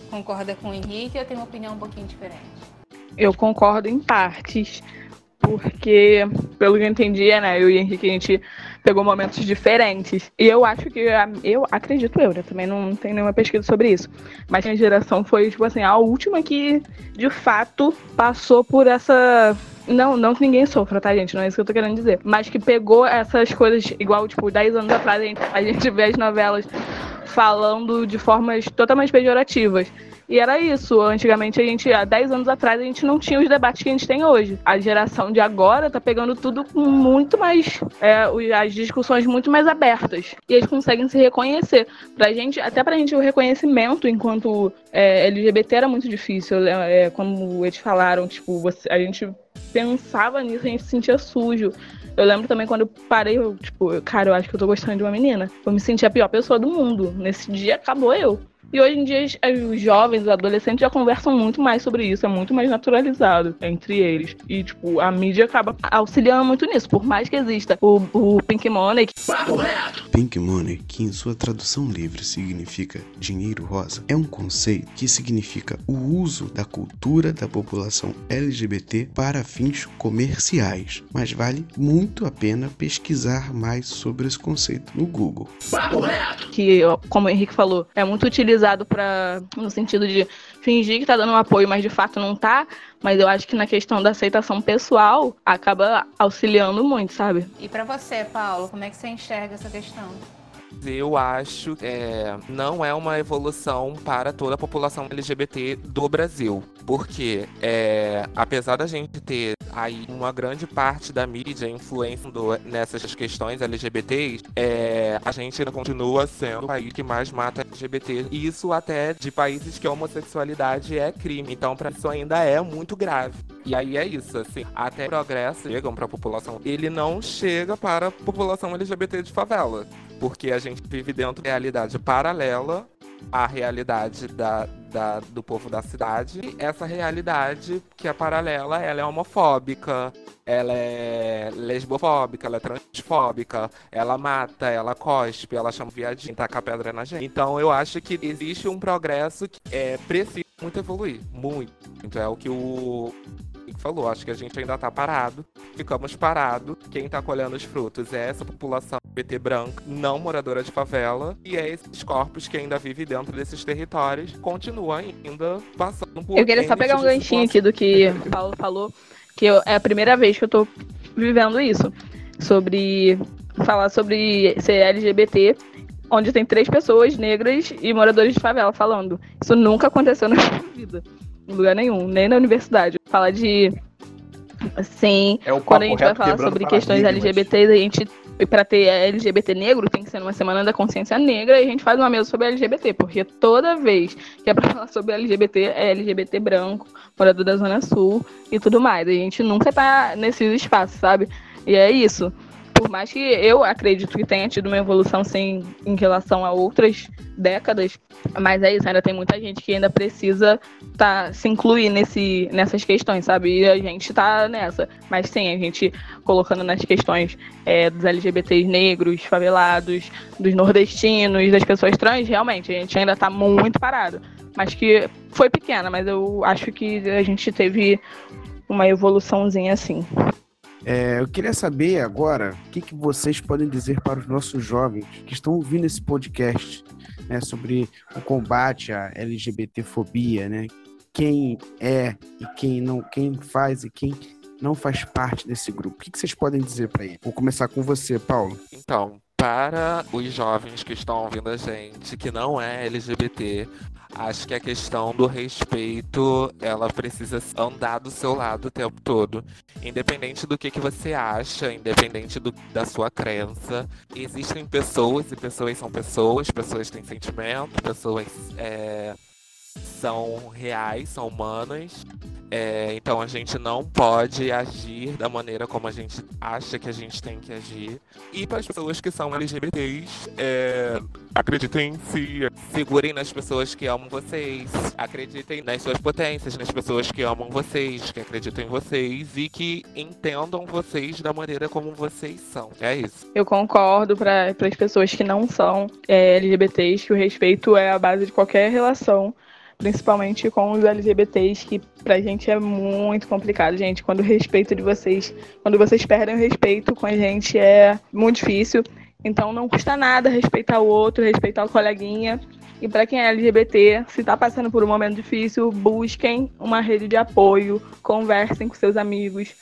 Concorda com o Henrique ou tem uma opinião um pouquinho diferente? Eu concordo em partes porque, pelo que eu entendi, né, eu e o Henrique, a gente pegou momentos diferentes. E eu acho que, eu acredito eu, né, também não tem nenhuma pesquisa sobre isso, mas minha geração foi, tipo assim, a última que, de fato, passou por essa não, não que ninguém sofra, tá, gente? Não é isso que eu tô querendo dizer. Mas que pegou essas coisas, igual, tipo, 10 anos atrás, a gente, a gente vê as novelas falando de formas totalmente pejorativas. E era isso. Antigamente, a gente, há 10 anos atrás, a gente não tinha os debates que a gente tem hoje. A geração de agora tá pegando tudo com muito mais. É, as discussões muito mais abertas. E eles conseguem se reconhecer. Pra gente, até pra gente, o reconhecimento enquanto é, LGBT era muito difícil. É, como eles falaram, tipo, você, a gente pensava nisso, a gente se sentia sujo. Eu lembro também quando eu parei, eu, tipo, cara, eu acho que eu tô gostando de uma menina. Eu me senti a pior pessoa do mundo. Nesse dia acabou eu. E hoje em dia os jovens, os adolescentes já conversam muito mais sobre isso, é muito mais naturalizado entre eles. E, tipo, a mídia acaba auxiliando muito nisso, por mais que exista o, o Pink Money. Pink Money, que em sua tradução livre significa dinheiro rosa, é um conceito que significa o uso da cultura da população LGBT para fins comerciais, mas vale muito a pena pesquisar mais sobre esse conceito no Google. Que, como o Henrique falou, é muito utilizado utilizado para no sentido de fingir que tá dando um apoio, mas de fato não tá. Mas eu acho que na questão da aceitação pessoal acaba auxiliando muito, sabe? E para você, Paulo, como é que você enxerga essa questão? Eu acho que é, não é uma evolução para toda a população LGBT do Brasil. Porque, é, apesar da gente ter aí uma grande parte da mídia influenciando nessas questões LGBTs, é, a gente ainda continua sendo o país que mais mata LGBT. Isso até de países que a homossexualidade é crime. Então, para isso ainda é muito grave. E aí é isso, assim, até progresso chegam para a população, ele não chega para a população LGBT de favela, porque a gente vive dentro de realidade paralela à realidade da, da, do povo da cidade. E essa realidade que é paralela, ela é homofóbica, ela é lesbofóbica, ela é transfóbica, ela mata, ela cospe, ela chama viadinho, taca pedra na gente. Então eu acho que existe um progresso que é preciso muito evoluir, muito. Então é o que o falou, acho que a gente ainda tá parado, ficamos parados. Quem tá colhendo os frutos é essa população PT branca, não moradora de favela, e é esses corpos que ainda vivem dentro desses territórios, continuam ainda passando por. Eu queria só pegar um ganchinho aqui do que o Paulo falou, que eu, é a primeira vez que eu tô vivendo isso. Sobre falar sobre ser LGBT onde tem três pessoas negras e moradores de favela falando. Isso nunca aconteceu na minha vida lugar nenhum, nem na universidade. Fala de. Assim, é quando a gente vai falar sobre questões LGBTs, a gente e para ter LGBT negro tem que ser numa semana da consciência negra e a gente faz uma mesa sobre LGBT, porque toda vez que é para falar sobre LGBT é LGBT branco, morador da Zona Sul e tudo mais. A gente nunca tá nesses espaços, sabe? E é isso mais que eu acredito que tenha tido uma evolução sim em relação a outras décadas, mas é isso, ainda tem muita gente que ainda precisa tá, se incluir nesse, nessas questões, sabe? E a gente tá nessa. Mas sim, a gente colocando nas questões é, dos LGBTs negros, favelados, dos nordestinos, das pessoas trans, realmente, a gente ainda tá muito parado. Mas que foi pequena, mas eu acho que a gente teve uma evoluçãozinha assim. É, eu queria saber agora o que, que vocês podem dizer para os nossos jovens que estão ouvindo esse podcast né, sobre o combate à LGBTfobia, né? Quem é e quem não, quem faz e quem não faz parte desse grupo. O que, que vocês podem dizer para ele? Vou começar com você, Paulo. Então, para os jovens que estão ouvindo a gente, que não é LGBT, Acho que a questão do respeito, ela precisa andar do seu lado o tempo todo. Independente do que, que você acha, independente do, da sua crença. Existem pessoas, e pessoas são pessoas, pessoas têm sentimento, pessoas é, são reais, são humanas. É, então a gente não pode agir da maneira como a gente acha que a gente tem que agir. E para as pessoas que são LGBTs, é, acreditem em si, segurem nas pessoas que amam vocês, acreditem nas suas potências, nas pessoas que amam vocês, que acreditam em vocês e que entendam vocês da maneira como vocês são. É isso. Eu concordo para as pessoas que não são é, LGBTs que o respeito é a base de qualquer relação principalmente com os LGBTs, que pra gente é muito complicado, gente. Quando o respeito de vocês, quando vocês perdem o respeito com a gente é muito difícil. Então não custa nada respeitar o outro, respeitar o coleguinha. E para quem é LGBT, se está passando por um momento difícil, busquem uma rede de apoio, conversem com seus amigos,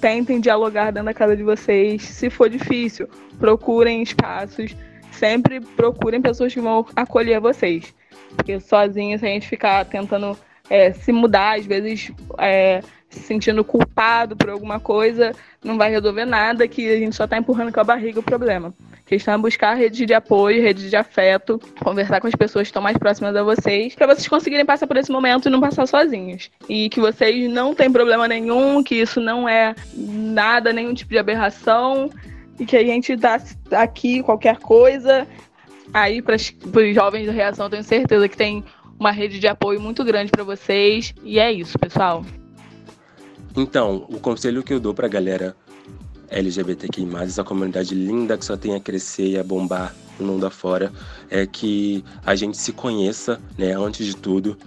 tentem dialogar dentro da casa de vocês. Se for difícil, procurem espaços, sempre procurem pessoas que vão acolher vocês. Porque sozinho, se a gente ficar tentando é, se mudar, às vezes é, se sentindo culpado por alguma coisa, não vai resolver nada, que a gente só está empurrando com a barriga o problema. A questão é buscar rede de apoio, rede de afeto, conversar com as pessoas que estão mais próximas a vocês, para vocês conseguirem passar por esse momento e não passar sozinhos. E que vocês não têm problema nenhum, que isso não é nada, nenhum tipo de aberração, e que a gente está aqui, qualquer coisa, aí para os jovens da reação, tenho certeza que tem uma rede de apoio muito grande para vocês. E é isso, pessoal. Então, o conselho que eu dou para a galera LGBTQI+, essa comunidade linda que só tem a crescer e a bombar no mundo afora, é que a gente se conheça, né, antes de tudo,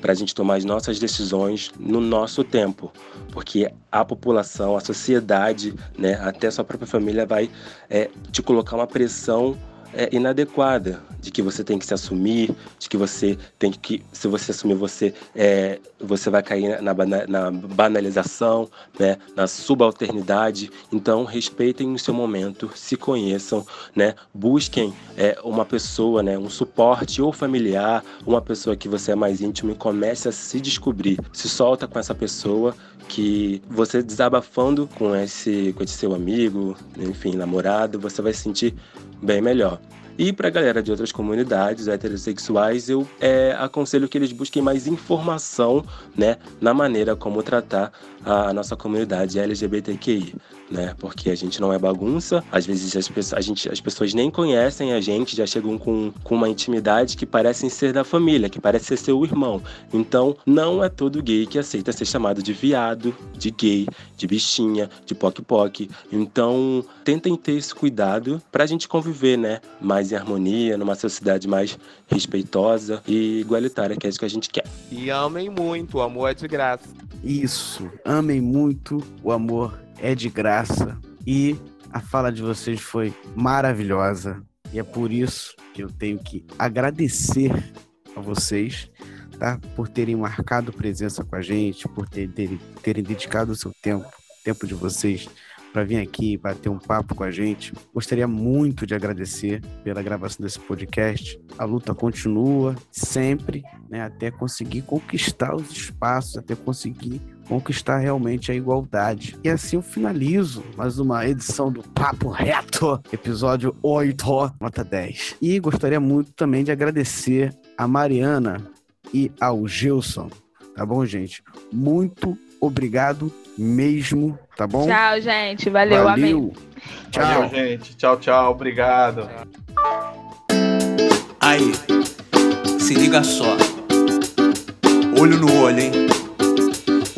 para a gente tomar as nossas decisões no nosso tempo, porque a população, a sociedade, né, até a sua própria família vai é, te colocar uma pressão é, inadequada, de que você tem que se assumir, de que você tem que, se você assumir, você, é, você vai cair na, na banalização, né, na subalternidade. Então, respeitem o seu momento, se conheçam, né, busquem é, uma pessoa, né, um suporte ou familiar, uma pessoa que você é mais íntimo e comece a se descobrir. Se solta com essa pessoa que você desabafando com esse, com esse seu amigo, enfim, namorado, você vai se sentir bem melhor. E para a galera de outras comunidades heterossexuais, eu é, aconselho que eles busquem mais informação né, na maneira como tratar a, nossa comunidade LGBTQI. Né? Porque a gente não é bagunça, às vezes as, pessoas, a gente, as pessoas nem conhecem a gente, já chegam com, com uma intimidade que parecem ser da família, que parece ser seu irmão. Então, não é todo gay que aceita ser chamado de viado, de gay, de bichinha, de poc-poc. Então, tentem ter esse cuidado para a gente conviver, né? Mais em harmonia, numa sociedade mais respeitosa e igualitária, que é isso que a gente quer. E amem muito, o amor é de graça. Isso, amem muito, o amor é de graça. E a fala de vocês foi maravilhosa. E é por isso que eu tenho que agradecer a vocês, tá? Por terem marcado presença com a gente, por terem, terem dedicado o seu tempo, tempo de vocês para vir aqui bater um papo com a gente. Gostaria muito de agradecer pela gravação desse podcast. A luta continua sempre, né, até conseguir conquistar os espaços, até conseguir conquistar realmente a igualdade. E assim eu finalizo mais uma edição do Papo Reto, episódio 8, nota 10. E gostaria muito também de agradecer a Mariana e ao Gilson, tá bom, gente? Muito obrigado mesmo, tá bom? Tchau, gente. Valeu, Valeu. amém. Tchau. Valeu, gente. Tchau, tchau. Obrigado. Aí, se liga só. Olho no olho, hein?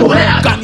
Got